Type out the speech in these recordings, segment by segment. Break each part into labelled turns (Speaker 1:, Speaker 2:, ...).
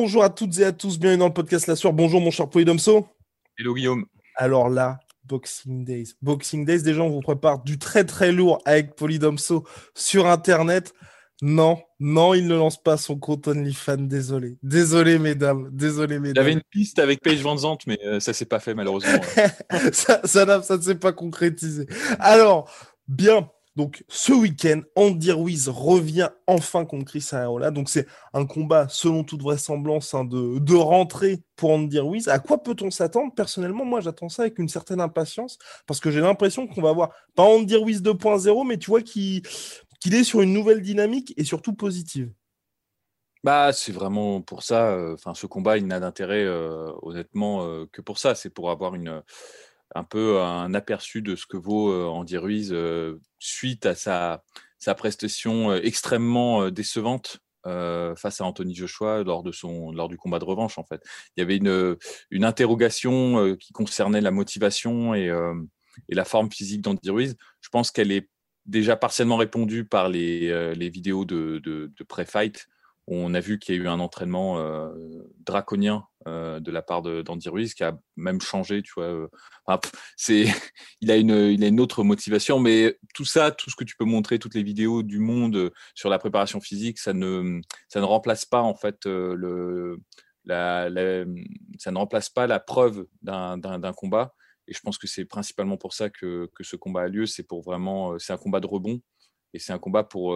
Speaker 1: Bonjour à toutes et à tous, bienvenue dans le podcast La Soir. Bonjour mon cher Polydomso.
Speaker 2: Hello Guillaume.
Speaker 1: Alors là, Boxing Days. Boxing Days, déjà on vous prépare du très très lourd avec Polydomso sur Internet. Non, non, il ne lance pas son compte OnlyFans, désolé. Désolé mesdames, désolé mesdames.
Speaker 2: J'avais une piste avec Paige Van Zandt, mais euh, ça s'est pas fait malheureusement.
Speaker 1: ça, ça ne s'est pas concrétisé. Alors, bien, donc ce week-end, Andy Ruiz revient enfin contre Chris Arreola. Donc c'est un combat, selon toute vraisemblance, hein, de, de rentrée pour Andy Ruiz. À quoi peut-on s'attendre? Personnellement, moi j'attends ça avec une certaine impatience, parce que j'ai l'impression qu'on va voir, pas Andy Ruiz 2.0, mais tu vois qu'il qu'il est sur une nouvelle dynamique et surtout positive.
Speaker 2: Bah, c'est vraiment pour ça. euh, Enfin, ce combat, il n'a d'intérêt, euh, honnêtement, euh, que pour ça. C'est pour avoir une, un peu un aperçu de ce que vaut euh, Andy Ruiz euh, suite à sa, sa prestation euh, extrêmement décevante face à Anthony Joshua lors, de son, lors du combat de revanche, en fait. Il y avait une, une interrogation qui concernait la motivation et, et la forme physique d'Andy Ruiz. Je pense qu'elle est déjà partiellement répondue par les, les vidéos de, de, de pré-fight on a vu qu'il y a eu un entraînement euh, draconien euh, de la part d'Andy Ruiz qui a même changé, tu vois. euh. C'est, il a une, il a une autre motivation, mais tout ça, tout ce que tu peux montrer, toutes les vidéos du monde sur la préparation physique, ça ne, ça ne remplace pas en fait le, la, ça ne remplace pas la preuve d'un, combat. Et je pense que c'est principalement pour ça que, ce combat a lieu. C'est pour vraiment, c'est un combat de rebond et c'est un combat pour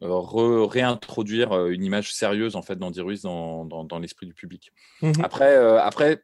Speaker 2: re- réintroduire euh, une image sérieuse en fait d'Andy Ruiz dans, dans, dans l'esprit du public.
Speaker 1: Mhm.
Speaker 2: Après, euh, après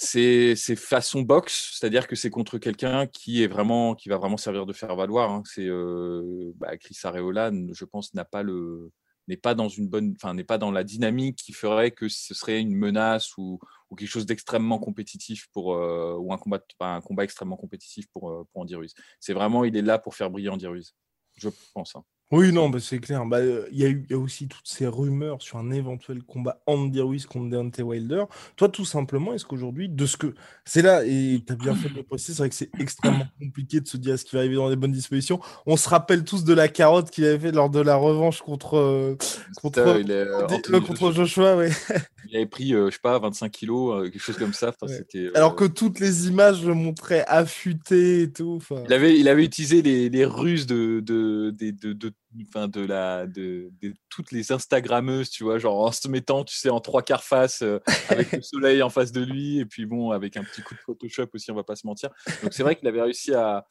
Speaker 2: c'est façon boxe, c'est-à-dire que c'est contre quelqu'un qui est vraiment qui va vraiment servir de faire valoir. hein. C'est euh, bah, Chris Areola, je pense, n'a pas le n'est pas dans une bonne, enfin n'est pas dans la dynamique qui ferait que ce serait une menace ou, ou quelque chose d'extrêmement compétitif pour euh, ou un combat un combat extrêmement compétitif pour euh, pour Andy Ruiz. C'est vraiment il est là pour faire briller Andy Ruiz, je pense. hein.
Speaker 1: Oui, non, bah, c'est clair. Bah, euh, Il y, a eu- il y a aussi toutes ces rumeurs sur un éventuel combat Andy Ruiz contre Deontay Wilder. Toi, tout simplement, est-ce qu'aujourd'hui, de ce que. C'est là, et tu as bien fait de le préciser, c'est vrai que c'est extrêmement compliqué de se dire ce qui va arriver dans les bonnes dispositions. On se rappelle tous de la carotte qu'il avait fait lors de la revanche contre, euh, contre,
Speaker 2: Ça, il est, euh, Anthony
Speaker 1: contre Joshua. ouais.
Speaker 2: Il avait pris, euh, je sais pas, 25 kilos, euh, quelque chose comme ça. Enfin,
Speaker 1: Ouais.
Speaker 2: c'était,
Speaker 1: Alors que toutes les images le montraient affûté et tout.
Speaker 2: il avait, il avait utilisé les, les ruses de, de, de, de, de- enfin, de la, de, de toutes les Instagrammeuses, tu vois, genre en se mettant, tu sais, en trois quarts face, euh, avec le soleil en face de lui, et puis bon, avec un petit coup de Photoshop aussi, on va pas se mentir. Donc c'est vrai qu'il avait réussi à,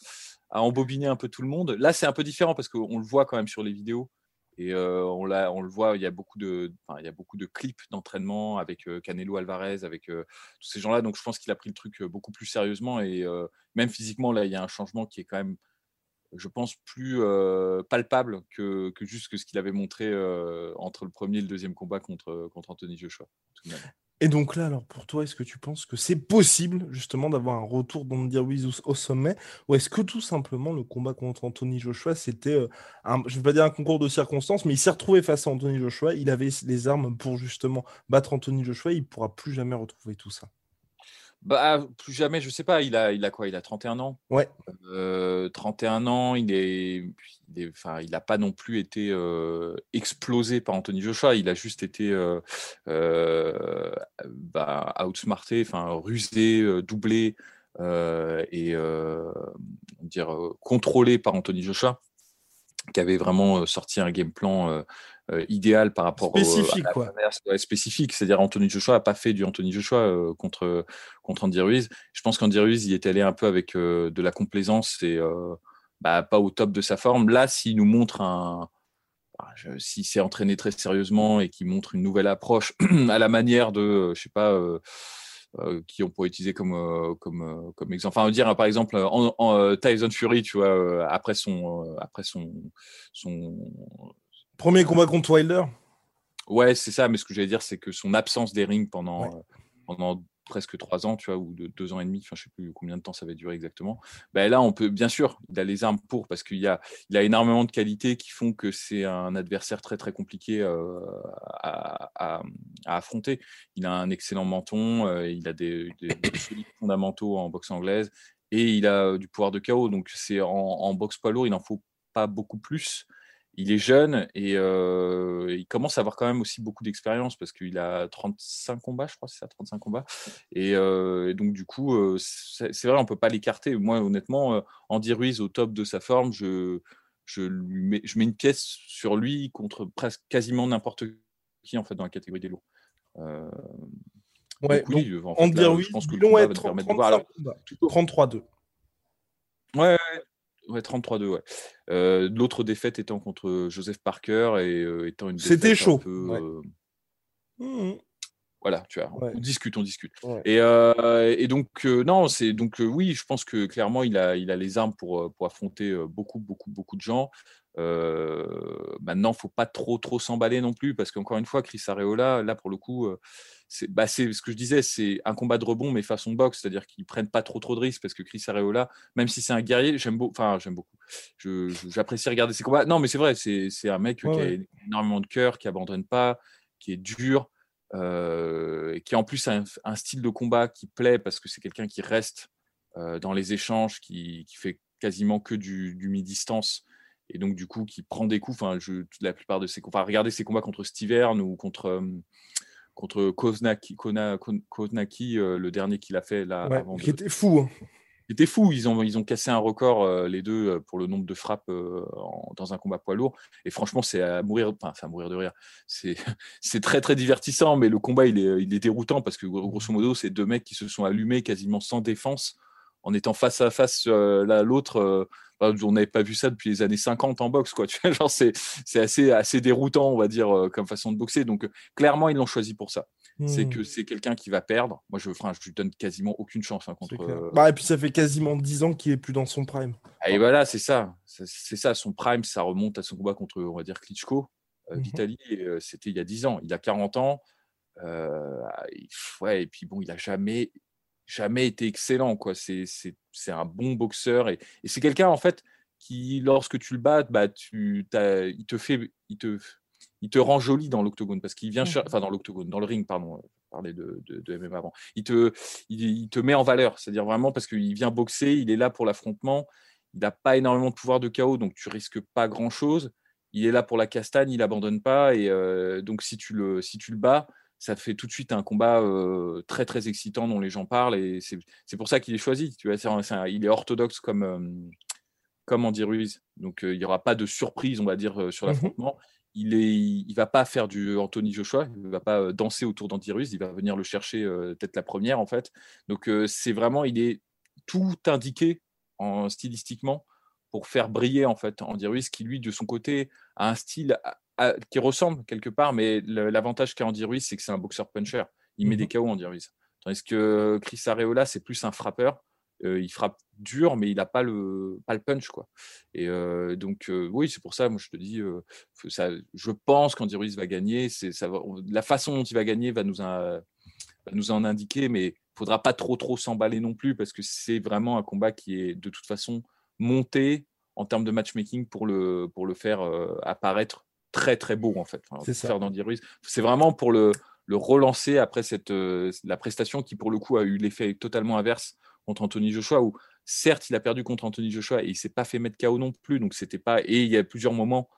Speaker 2: à embobiner un peu tout le monde. Là, c'est un peu différent parce qu'on le voit quand même sur les vidéos. Et euh, on, l'a- on le voit, il y a beaucoup de, enfin, il y a beaucoup de clips d'entraînement avec euh, Canelo Alvarez, avec euh, tous ces gens-là. Donc je pense qu'il a pris le truc beaucoup plus sérieusement et même physiquement, là, il y a un changement qui est quand même, je pense, plus palpable que, juste ce qu'il avait montré entre le premier et le deuxième combat contre, contre Anthony Joshua.
Speaker 1: Et donc là, alors pour toi, est-ce que tu penses que c'est possible justement d'avoir un retour d'Andy au, sommet? Ou est-ce que tout simplement le combat contre Anthony Joshua, c'était, un- je ne vais pas dire un concours de circonstances, mais il s'est retrouvé face à Anthony Joshua, il avait les armes pour justement battre Anthony Joshua, il ne pourra plus jamais retrouver tout ça?
Speaker 2: Bah, plus jamais, je sais pas, il a, il a quoi Il a 31 ans?
Speaker 1: Ouais.
Speaker 2: Euh, 31 ans, il est, il est- enfin, il n'a pas non plus été euh, explosé par Anthony Joshua. Il a juste été euh, euh, bah, outsmarté, enfin rusé, euh, doublé euh, et euh, dire euh, contrôlé par Anthony Joshua. qui avait vraiment sorti un game plan idéal par rapport
Speaker 1: spécifique, au, quoi.
Speaker 2: spécifique. C'est-à-dire Anthony Joshua n'a pas fait du Anthony Joshua contre, contre Andy Ruiz. Je pense qu'Andy Ruiz, il est allé un peu avec de la complaisance et bah, pas au top de sa forme. Là, s'il nous montre un. Bah, s'il s'est entraîné très sérieusement et qu'il montre une nouvelle approche à la manière de, je sais pas, euh, qui on pourrait utiliser comme, euh, comme, euh, comme exemple. Enfin, dire par exemple en, Tyson Fury, tu vois, après son, après son, son
Speaker 1: premier combat contre Wilder.
Speaker 2: Ouais, c'est ça. Mais ce que j'allais dire, c'est que son absence des rings pendant, pendant presque trois ans, tu vois, ou de deux ans et demi, enfin, je sais plus combien de temps ça va durer exactement. Ben là, on peut, bien sûr, il a les armes pour, parce qu'il a, il a énormément de qualités qui font que c'est un adversaire très très compliqué euh, à, affronter. Il a un excellent menton, euh, il a des, solides fondamentaux en boxe anglaise et il a du pouvoir de chaos. Donc c'est en, en boxe poids lourd, il n'en faut pas beaucoup plus il est jeune et euh, il commence à avoir quand même aussi beaucoup d'expérience parce qu'il a 35 combats, je crois, c'est ça, 35 combats. Euh, et, donc, du coup, euh, c'est vrai, on ne peut pas l'écarter. Moi, honnêtement, Andy Ruiz, au top de sa forme, je, je, lui mets, je mets une pièce sur lui contre presque quasiment n'importe qui en fait, dans la catégorie des lourds.
Speaker 1: ouais, Andy Ruiz, je pense que le combat va 33-2.
Speaker 2: Ouais, Ouais, 33-2, ouais. Euh, l'autre défaite étant contre Joseph Parker et euh, étant une
Speaker 1: C'était chaud.
Speaker 2: Euh, mmh voilà, tu vois, on discute, on discute. Et, donc, non, c'est donc oui, je pense que clairement, il a, il a les armes pour, pour affronter beaucoup, beaucoup, beaucoup de gens. maintenant, faut pas trop, trop s'emballer non plus, parce qu'encore une fois, Chris Areola, là, pour le coup, bah, c'est ce que je disais, c'est un combat de rebond, mais façon boxe, c'est-à-dire qu'ils prennent pas trop trop de risques parce que Chris Areola, même si c'est un guerrier, j'aime beaucoup, enfin j'aime beaucoup, j'apprécie regarder ses combats. Non, mais c'est vrai, c'est un mec qui a énormément de cœur, qui abandonne pas, qui est dur, euh, et qui en plus a un, style de combat qui plaît parce que c'est quelqu'un qui reste euh, dans les échanges, qui, qui, fait quasiment que du, du mi-distance et donc du coup qui prend des coups. Enfin, je, la plupart de ses combats, regardez ses combats contre Stivern ou contre euh, contre Koznaki, Koznaki euh, le dernier qu'il a fait là.
Speaker 1: avant qui était fou. Hein.
Speaker 2: Il était fou. Ils ont, ils ont cassé un record, euh, les deux, euh, pour le nombre de frappes dans un combat poids lourd. Et franchement, c'est à mourir, enfin, à mourir de rire. C'est très, très divertissant, mais le combat, il est, il est déroutant parce que, grosso modo, c'est deux mecs qui se sont allumés quasiment sans défense en étant face à face l'un l'autre on n'avait pas vu ça depuis les années 50 en boxe, quoi. Tu vois, genre c'est, c'est assez, assez déroutant, on va dire, euh, comme façon de boxer. Donc, euh, clairement, ils l'ont choisi pour ça. C'est mmh. que c'est quelqu'un qui va perdre. Moi, je, ne lui donne quasiment aucune chance hein, contre.
Speaker 1: Euh, bah, et puis, ça fait quasiment 10 ans qu'il est plus dans son prime.
Speaker 2: Et voilà, c'est ça. C'est ça, son prime, ça remonte à son combat contre, on va dire, Klitschko d'Italie. Mmh c'était il y a 10 ans. Il a 40 ans. ouais, et puis bon, il a jamais, jamais été excellent. quoi. C'est un bon boxeur. Et, c'est quelqu'un, en fait, qui, lorsque tu le bats, bah, tu, il te fait. Il te, il te rend joli dans l'octogone parce qu'il vient, mmh. enfin dans l'octogone, dans le ring, pardon, parler de, de, de MMA avant. Il te, il, te met en valeur, c'est-à-dire vraiment parce qu'il vient boxer, il est là pour l'affrontement, il n'a pas énormément de pouvoir de chaos, donc tu risques pas grand-chose. Il est là pour la castagne, il abandonne pas, et euh, donc si tu le, si tu le bats, ça fait tout de suite un combat très très excitant dont les gens parlent et c'est pour ça qu'il est choisi. Tu vois, il est orthodoxe comme, comme Andy Ruiz. Donc il n'y aura pas de surprise, on va dire, sur mmh l'affrontement. Il ne il va pas faire du Anthony Joshua, il ne va pas danser autour d'Andy Ruiz, il va venir le chercher peut-être la première en fait. Donc c'est vraiment, il est tout indiqué en, stylistiquement pour faire briller en fait Andy Ruiz qui lui de son côté a un style qui ressemble quelque part, mais l'avantage qu'a Andy Ruiz, c'est que c'est un boxeur puncher. Il met mmh des KO, Andy Ruiz. Tandis que Chris Areola, c'est plus un frappeur. Euh, il frappe dur, mais il n'a pas le, pas le punch. Quoi. Et euh, donc, euh, oui, c'est pour ça, moi, je te dis, ça, je pense qu'Andy Ruiz va gagner. Ça la façon dont il va gagner va nous, va nous en indiquer, mais il ne faudra pas trop, trop s'emballer non plus, parce que c'est vraiment un combat qui est de toute façon monté en termes de matchmaking pour le, pour le faire apparaître très très beau en fait. c'est ça. C'est vraiment pour le, le relancer après cette, euh, la prestation qui pour le coup a eu l'effet totalement inverse contre Anthony Joshua où certes il a perdu contre Anthony Joshua et il s'est pas fait mettre KO non plus donc c'était pas et il y a plusieurs moments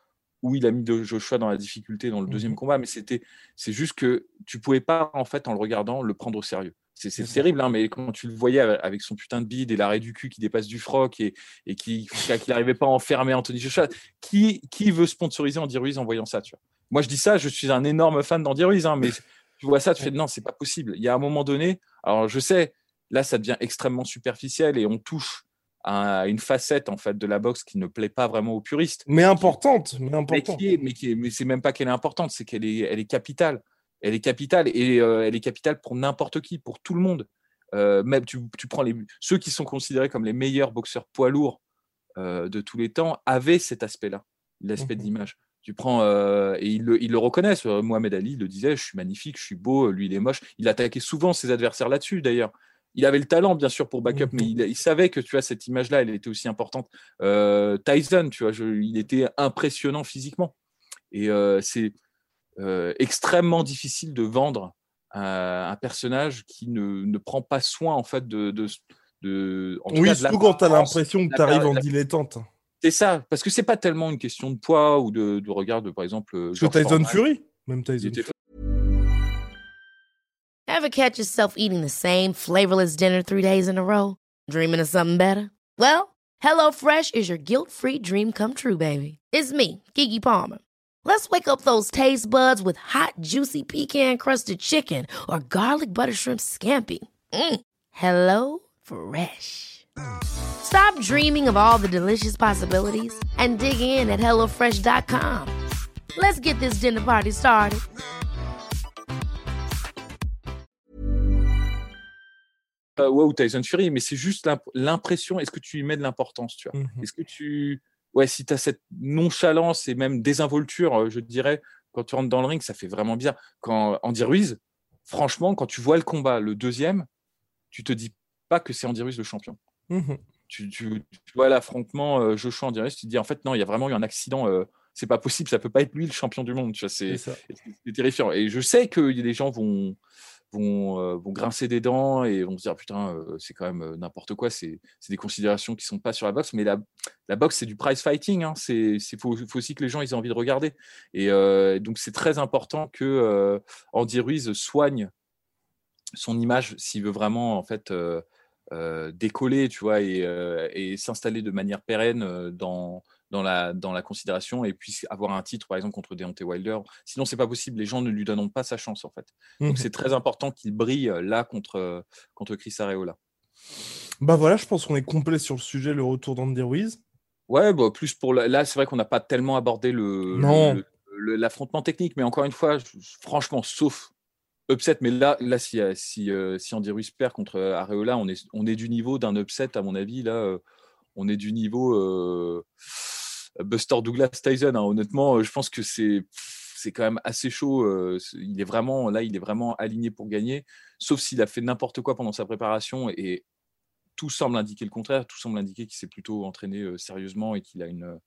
Speaker 2: où il a mis de Joshua dans la difficulté dans le deuxième mmh combat mais c'était c'est juste que tu pouvais pas en fait en le regardant le prendre au sérieux C'est terrible, hein, mais quand tu le voyais avec son putain de bide et l'arrêt du cul qui dépasse du froc et, et qui n'arrivait pas à enfermer Anthony Joshua, qui, qui veut sponsoriser Andy Ruiz en voyant ça tu vois? Moi, je dis ça, je suis un énorme fan d'Andy Ruiz, hein, mais tu vois ça, tu fais non, c'est pas possible. Il y a un moment donné, alors je sais, là, ça devient extrêmement superficiel et on touche à une facette en fait de la boxe qui ne plaît pas vraiment aux puristes.
Speaker 1: Mais importante, mais importante.
Speaker 2: Mais, mais, qui est, mais c'est même pas qu'elle est importante, c'est qu'elle est, elle est capitale elle est capitale et euh, elle est capitale pour n'importe qui, pour tout le monde. Euh, même tu, prends les, ceux qui sont considérés comme les meilleurs boxeurs poids lourds euh, de tous les temps avaient cet aspect-là, l'aspect de mmh l'image. Tu prends et ils le, ils le, reconnaissent. Mohamed Ali le disait, je suis magnifique, je suis beau, lui il est moche. Il attaquait souvent ses adversaires là-dessus d'ailleurs. Il avait le talent bien sûr pour backup, mais mmh il, savait que tu vois cette image-là, elle était aussi importante. Tyson, tu vois, il était impressionnant physiquement. Et c'est euh, extrêmement difficile de vendre un, personnage qui ne, ne, prend pas soin en fait de, de,
Speaker 1: de en oui, surtout quand tu as l'impression que tu arrives en dilettante.
Speaker 2: C'est ça, parce que c'est pas tellement une question de poids ou de, de regard de, par exemple.
Speaker 1: Euh, parce que Tyson Fury, même Tyson. Fury.
Speaker 3: Ever catch yourself eating the same flavorless dinner three days in a row? Dreaming of something better? Well, HelloFresh is your guilt-free dream come true, baby. It's me, Kiki Palmer. Let's wake up those taste buds with hot, juicy pecan crusted chicken or garlic butter shrimp scampi. Mm. Hello Fresh. Stop dreaming of all the delicious possibilities and dig in at HelloFresh.com. Let's get this dinner party started.
Speaker 2: Uh, wow, Tyson Fury, mais c'est juste l'impression. Est-ce que tu y mets de l'importance, tu vois mm -hmm. Est-ce que tu ouais, si tu as cette nonchalance et même désinvolture, euh, je dirais, quand tu rentres dans le ring, ça fait vraiment bien. Quand Andy Ruiz, franchement, quand tu vois le combat, le deuxième, tu te dis pas que c'est Andy Ruiz le champion. Mmh tu, tu, vois l'affrontement euh, Joshua Andy Ruiz, tu te dis en fait non, il y a vraiment eu un accident. Euh, c'est pas possible, ça peut pas être lui le champion du monde. C'est terrifiant. Et je sais que les gens vont vont, vont, grincer des dents et vont se dire putain, c'est quand même n'importe quoi. C'est des considérations qui sont pas sur la boxe, mais la, la boxe c'est du prize fighting. Hein. C'est faut, aussi que les gens ils aient envie de regarder. Et donc c'est très important que Andy Ruiz soigne son image s'il veut vraiment en fait décoller, tu vois, et s'installer de manière pérenne dans dans la, dans la considération et puis avoir un titre, par exemple, contre Deontay Wilder. Sinon, c'est pas possible. Les gens ne lui donnent pas sa chance, en fait. Donc, mmh c'est très important qu'il brille euh, là contre, euh, contre Chris Areola.
Speaker 1: Bah voilà, je pense qu'on est complet sur le sujet, le retour d'Andy Ruiz.
Speaker 2: Ouais, bah, plus pour là, c'est vrai qu'on n'a pas tellement abordé le, l'affrontement technique, mais encore une fois, franchement, sauf upset, mais là, là si, euh, si, si Andy Ruiz perd contre Areola, on est, on est du niveau d'un upset, à mon avis. Là, on est du niveau. Buster Douglas Tyson. Hein. Honnêtement, euh, je pense que c'est c'est quand même assez chaud. Euh, il est vraiment là, il est vraiment aligné pour gagner, sauf s'il a fait n'importe quoi pendant sa préparation et tout semble indiquer le contraire. Tout semble indiquer qu'il s'est plutôt entraîné euh, sérieusement et qu'il a une,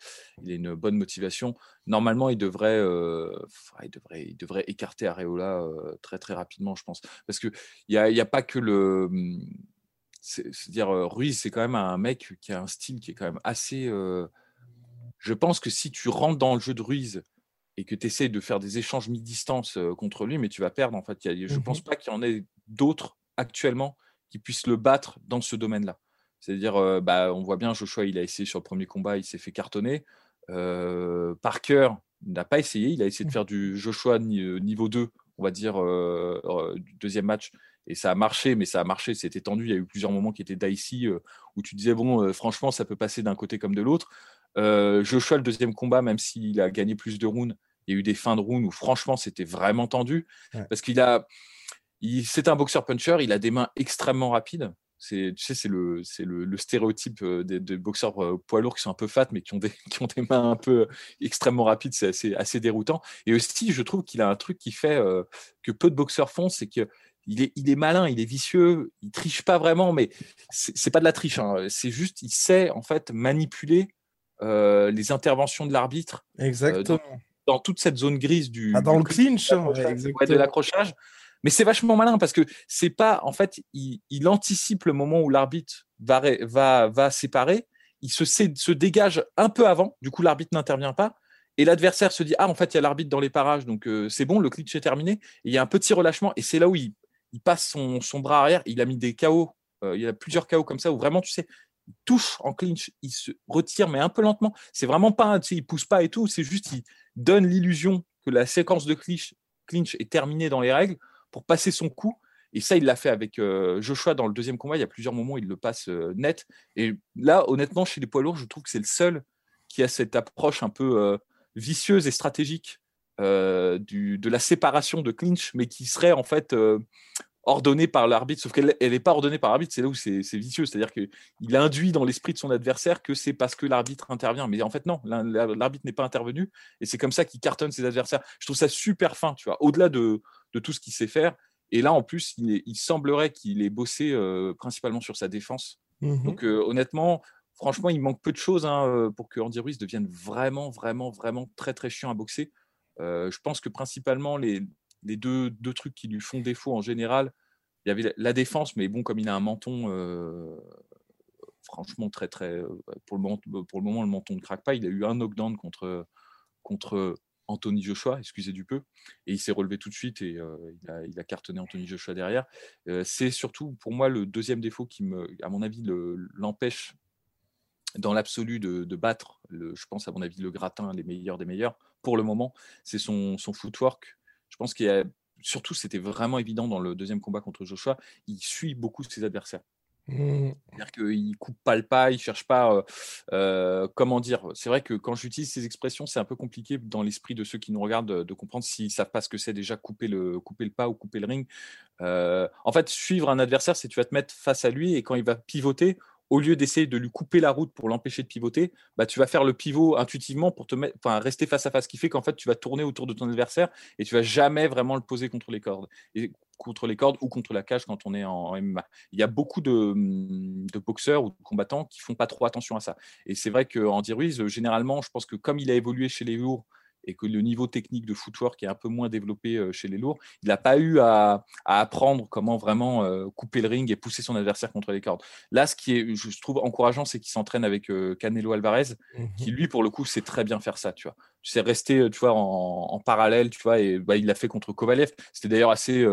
Speaker 2: il a une bonne motivation. Normalement, il devrait, il devrait, il devrait écarter Areola très très rapidement, je pense, parce que il y a, a, pas que le, c'est dire Ruiz, c'est quand même un mec qui a un style qui est quand même assez je pense que si tu rentres dans le jeu de Ruiz et que tu essaies de faire des échanges mi-distance contre lui, mais tu vas perdre. En fait, je ne mmh pense pas qu'il y en ait d'autres actuellement qui puissent le battre dans ce domaine-là. C'est-à-dire, bah, on voit bien, Joshua, il a essayé sur le premier combat, il s'est fait cartonner. Parker n'a pas essayé, il a essayé de mmh. faire du Joshua niveau 2, on va dire, deuxième match. Et ça a marché, mais ça a marché, c'était tendu. Il y a eu plusieurs moments qui étaient dicey, où tu disais, bon, franchement, ça peut passer d'un côté comme de l'autre. Euh, Joshua, le deuxième combat, même s'il a gagné plus de rounds, il y a eu des fins de rounds où franchement c'était vraiment tendu. Parce qu'il a. C'est un boxeur puncher, il a des mains extrêmement rapides. C'est, tu sais, c'est le, c'est le, stéréotype euh, des, boxeurs euh, poids lourds qui sont un peu fat, mais qui ont des, qui ont des mains un peu extrêmement rapides. C'est assez, assez déroutant. Et aussi, je trouve qu'il a un truc qui fait que peu de boxeurs font, c'est que il est, il est, malin, il est vicieux, il triche pas vraiment, mais c'est, pas de la triche. Hein. C'est juste, il sait en fait manipuler les interventions de l'arbitre.
Speaker 1: Euh, exactement.
Speaker 2: dans, toute cette zone grise du.
Speaker 1: Ah, dans le clinch, hein,
Speaker 2: de l'accrochage. Mais c'est vachement malin parce que c'est pas, en fait, il, anticipe le moment où l'arbitre va, va, va séparer, il se, se dégage un peu avant, du coup l'arbitre n'intervient pas, et l'adversaire se dit ah en fait il y a l'arbitre dans les parages donc euh, c'est bon le clinch est terminé et il y a un petit relâchement et c'est là où il, il passe son, son bras arrière, il a mis des KO, il y a plusieurs KO comme ça où vraiment, tu sais, touche en clinch, il se retire, mais un peu lentement. C'est vraiment pas, tu sais, il pousse pas et tout, c'est juste, il donne l'illusion que la séquence de clinch, est terminée dans les règles pour passer son coup. Et ça, il l'a fait avec Joshua dans le deuxième combat. Il y a plusieurs moments il le passe net. Et là, honnêtement, chez les poids lourds, je trouve que c'est le seul qui a cette approche un peu vicieuse et stratégique de la séparation de clinch, mais qui serait en fait ordonnée par l'arbitre, sauf qu'elle n'est pas ordonnée par l'arbitre, c'est là où c'est vicieux, c'est-à-dire qu'il induit dans l'esprit de son adversaire que c'est parce que l'arbitre intervient, mais en fait non, l'arbitre n'est pas intervenu, et c'est comme ça qu'il cartonne ses adversaires. Je trouve ça super fin, tu vois, au-delà de, de, tout ce qu'il sait faire, et là en plus, il, il semblerait qu'il ait bossé euh, principalement sur sa défense. Mmh Donc euh, honnêtement, franchement, il manque peu de choses hein, euh, pour que Andy Ruiz devienne vraiment, vraiment, vraiment très, très chiant à boxer. je pense que principalement les, les deux, deux, trucs qui lui font défaut en général, il y avait la défense, mais bon, comme il a un menton, euh, franchement, très, très. Euh, pour le, moment, le menton ne craque pas. Il a eu un knockdown contre, contre Anthony Joshua, excusez du peu, et il s'est relevé tout de suite et euh, il, a, cartonné Anthony Joshua derrière. c'est surtout pour moi le deuxième défaut qui, me, à mon avis, l'empêche dans l'absolu de, battre, le, je pense à mon avis, le gratin, les meilleurs des meilleurs, pour le moment, c'est son footwork je pense qu'il y a surtout, c'était vraiment évident dans le deuxième combat contre Joshua, il suit beaucoup ses adversaires. Mmh. C'est-à-dire qu'il ne coupe pas le pas, il ne cherche pas. Euh, euh, comment dire C'est vrai que quand j'utilise ces expressions, c'est un peu compliqué dans l'esprit de ceux qui nous regardent de, comprendre s'ils ne savent pas ce que c'est déjà couper le, couper le pas ou couper le ring. Euh, en fait, suivre un adversaire, c'est tu vas te mettre face à lui et quand il va pivoter, au lieu d'essayer de lui couper la route pour l'empêcher de pivoter, bah, tu vas faire le pivot intuitivement pour te mettre, enfin, rester face à face, ce qui fait qu'en fait, tu vas tourner autour de ton adversaire et tu vas jamais vraiment le poser contre les cordes. Ou contre la cage quand on est en, MMA. Il y a beaucoup de, de, boxeurs ou de combattants qui font pas trop attention à ça. Et c'est vrai qu'Andy Ruiz, généralement, je pense que comme il a évolué chez les lourds et que le niveau technique de footwork est un peu moins développé euh, chez les lourds, il n'a pas eu à, apprendre comment vraiment euh, couper le ring et pousser son adversaire contre les cordes. Là, ce qui est, je trouve encourageant, c'est qu'il s'entraîne avec euh, Canelo Alvarez, qui mmh lui, pour le coup, sait très bien faire ça. Tu vois, tu sais rester, tu vois, en, parallèle, tu vois, et bah, il l'a fait contre Kovalev. C'était d'ailleurs assez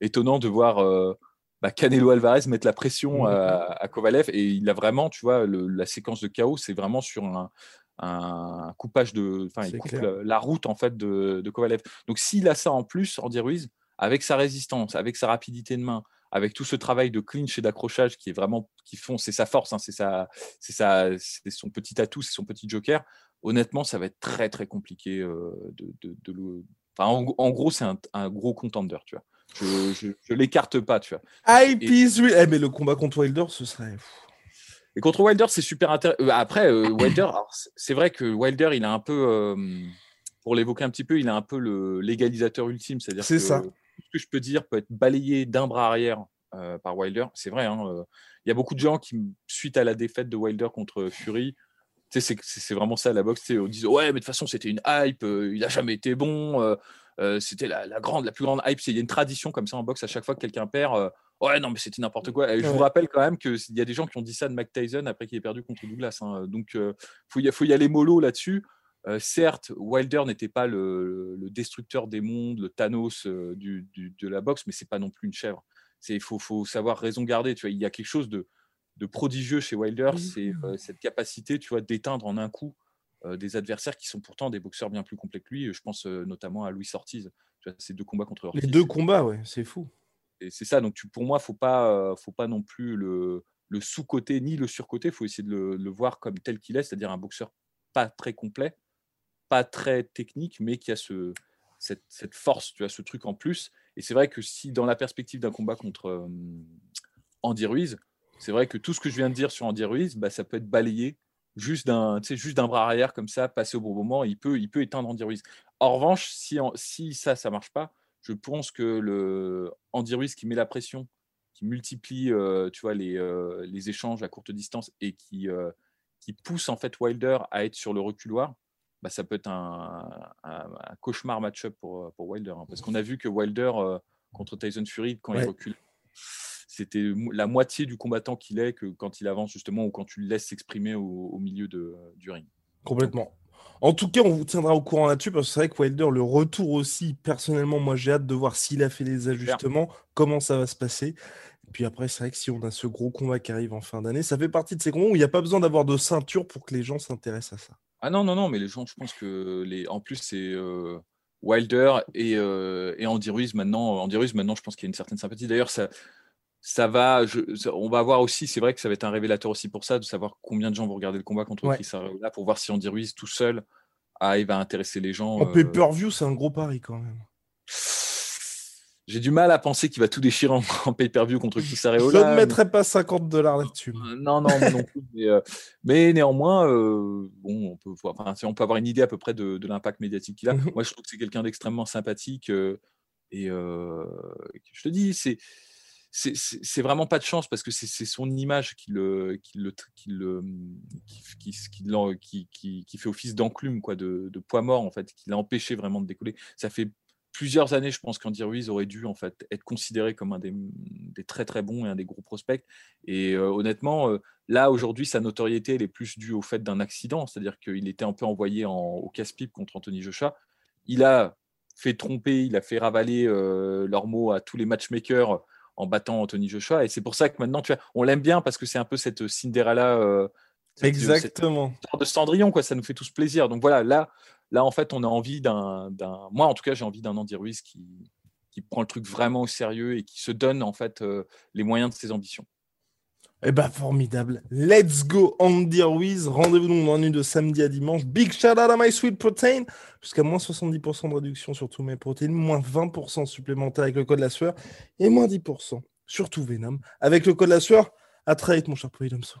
Speaker 2: étonnant de voir. Bah, Canelo Alvarez mettre la pression mmh à, Kovalev et il a vraiment, tu vois, la séquence de chaos, c'est vraiment sur un, un coupage de. Enfin, il coupe la, route en fait de, de Kovalev. Donc s'il a ça en plus, Andy Ruiz, avec sa résistance, avec sa rapidité de main, avec tout ce travail de clinch et d'accrochage qui est vraiment qui font, c'est sa force, hein, c'est sa, c'est sa, c'est son petit atout, c'est son petit joker. Honnêtement, ça va être très très compliqué euh, de, de, de Enfin, en, gros, c'est un, un, gros contender, tu vois. Je, je, l'écarte pas, tu vois.
Speaker 1: I eh, mais le combat contre Wilder, ce serait.
Speaker 2: Et contre Wilder, c'est super intéressant. Euh, après, euh, Wilder, c'est vrai que Wilder, il a un peu, euh, pour l'évoquer un petit peu, il a un peu le légalisateur ultime. C'est-à-dire que
Speaker 1: ça.
Speaker 2: tout ce que je peux dire peut être balayé d'un bras arrière par Wilder. C'est vrai. Hein, il y a beaucoup de gens qui, suite à la défaite de Wilder contre Fury, c'est vraiment ça la boxe. On disait ouais, mais de toute façon, c'était une hype. il n'a jamais été bon. C'était la, la, grande, la plus grande hype. Il y a une tradition comme ça en boxe. À chaque fois que quelqu'un perd, Ouais, non, mais c'était n'importe quoi. je vous rappelle quand même qu'il y a des gens qui ont dit ça de Mike Tyson après qu'il ait perdu contre Douglas. Hein. Donc, il euh, faut, y, faut y aller mollo là-dessus. Euh, certes, Wilder n'était pas le, destructeur des mondes, le Thanos euh, du, de la boxe, mais c'est pas non plus une chèvre. Il faut, faut, savoir raison garder. Tu vois, il y a quelque chose de, de prodigieux chez Wilder, c'est cette capacité, tu vois, d'éteindre en un coup des adversaires qui sont pourtant des boxeurs bien plus complets que lui. Je pense notamment à Louis Ortiz. Ces deux combats contre
Speaker 1: Ortiz. Les deux combats, ouais, c'est fou
Speaker 2: c'est ça. Donc, pour moi, faut pas, faut pas non plus le, sous-côté ni le sur-côté. Il faut essayer de le, voir comme tel qu'il est, c'est-à-dire un boxeur pas très complet, pas très technique, mais qui a ce, cette, force, tu as ce truc en plus. Et c'est vrai que si dans la perspective d'un combat contre Andy Ruiz, c'est vrai que tout ce que je viens de dire sur Andy Ruiz, bah, ça peut être balayé juste d'un juste d'un bras arrière comme ça, passer au bon moment, il peut, il peut éteindre Andy Ruiz. En revanche, si, si ça, ça marche pas, je pense que le Andy Ruiz qui met la pression, qui multiplie euh, tu vois, les, euh, les, échanges à courte distance et qui, euh, qui pousse en fait Wilder à être sur le reculoir, bah, ça peut être un, cauchemar match-up pour, pour Wilder. Hein. parce qu'on a vu que Wilder contre Tyson Fury, quand il recule, c'était la moitié du combattant qu'il est que quand il avance justement ou quand tu le laisses s'exprimer au, milieu de, du ring.
Speaker 1: Complètement. En tout cas, on vous tiendra au courant là-dessus parce que c'est vrai que Wilder, le retour aussi, personnellement, moi j'ai hâte de voir s'il a fait les ajustements, comment ça va se passer. Et puis après, c'est vrai que si on a ce gros combat qui arrive en fin d'année, ça fait partie de ces combats où il n'y a pas besoin d'avoir de ceinture pour que les gens s'intéressent à ça.
Speaker 2: Ah non, non, non, mais les gens, je pense que les. En plus, c'est euh, Wilder et, euh, et Andy Ruiz maintenant. Andy Ruiz, maintenant, je pense qu'il y a une certaine sympathie. D'ailleurs, ça, ça va. on va voir aussi, c'est vrai que ça va être un révélateur aussi pour ça, de savoir combien de gens vont regarder le combat contre Chris Arreola pour voir si Andy Ruiz tout seul arrive à intéresser les gens.
Speaker 1: En euh, pay-per-view, c'est un gros pari quand même.
Speaker 2: J'ai du mal à penser qu'il va tout déchirer en, pay-per-view contre Chris Arreola.
Speaker 1: Je ne mettrais pas 50 dollars là-dessus.
Speaker 2: Euh, non, non, non plus. Mais, euh, néanmoins, bon, on peut, voir, on peut avoir une idée à peu près de, l'impact médiatique qu'il a. Moi, je trouve que c'est quelqu'un d'extrêmement sympathique. et je te dis, c'est c'est vraiment pas de chance parce que c'est son image qui le qui le qui le qui, qui, qui, qui fait office d'enclume quoi de, poids mort en fait qui l'a empêché vraiment de décoller ça fait plusieurs années je pense qu'Andy Ruiz aurait dû en fait être considéré comme un des, des très très bons et un des gros prospects. Et euh, honnêtement euh, là aujourd'hui sa notoriété elle est plus due au fait d'un accident. C'est-à-dire qu'il était un peu envoyé en, au casse-pipe contre Anthony Joshua. Il a fait tromper il a fait ravaler euh, leurs mots à tous les matchmakers en battant Anthony Joshua. Et c'est pour ça que maintenant, tu vois, on l'aime bien parce que c'est un peu cette Cinderella. Euh,
Speaker 1: Exactement.
Speaker 2: de Cendrillon, quoi. Ça nous fait tous plaisir. Donc voilà, là, là en fait, on a envie d'un. Moi, en tout cas, j'ai envie d'un Andy Ruiz qui, qui prend le truc vraiment au sérieux et qui se donne en fait euh, les moyens de ses ambitions.
Speaker 1: Eh ben formidable. Let's go Andy Ruiz. Rendez-vous donc dans la nuit de samedi à dimanche. Big shout out à My Sweet Protein. Jusqu'à moins 70% de réduction sur tous mes protéines, moins 20% supplémentaire avec le code la sueur et moins 10% sur tout Venom avec le code la sueur. À très vite mon cher Polydomso.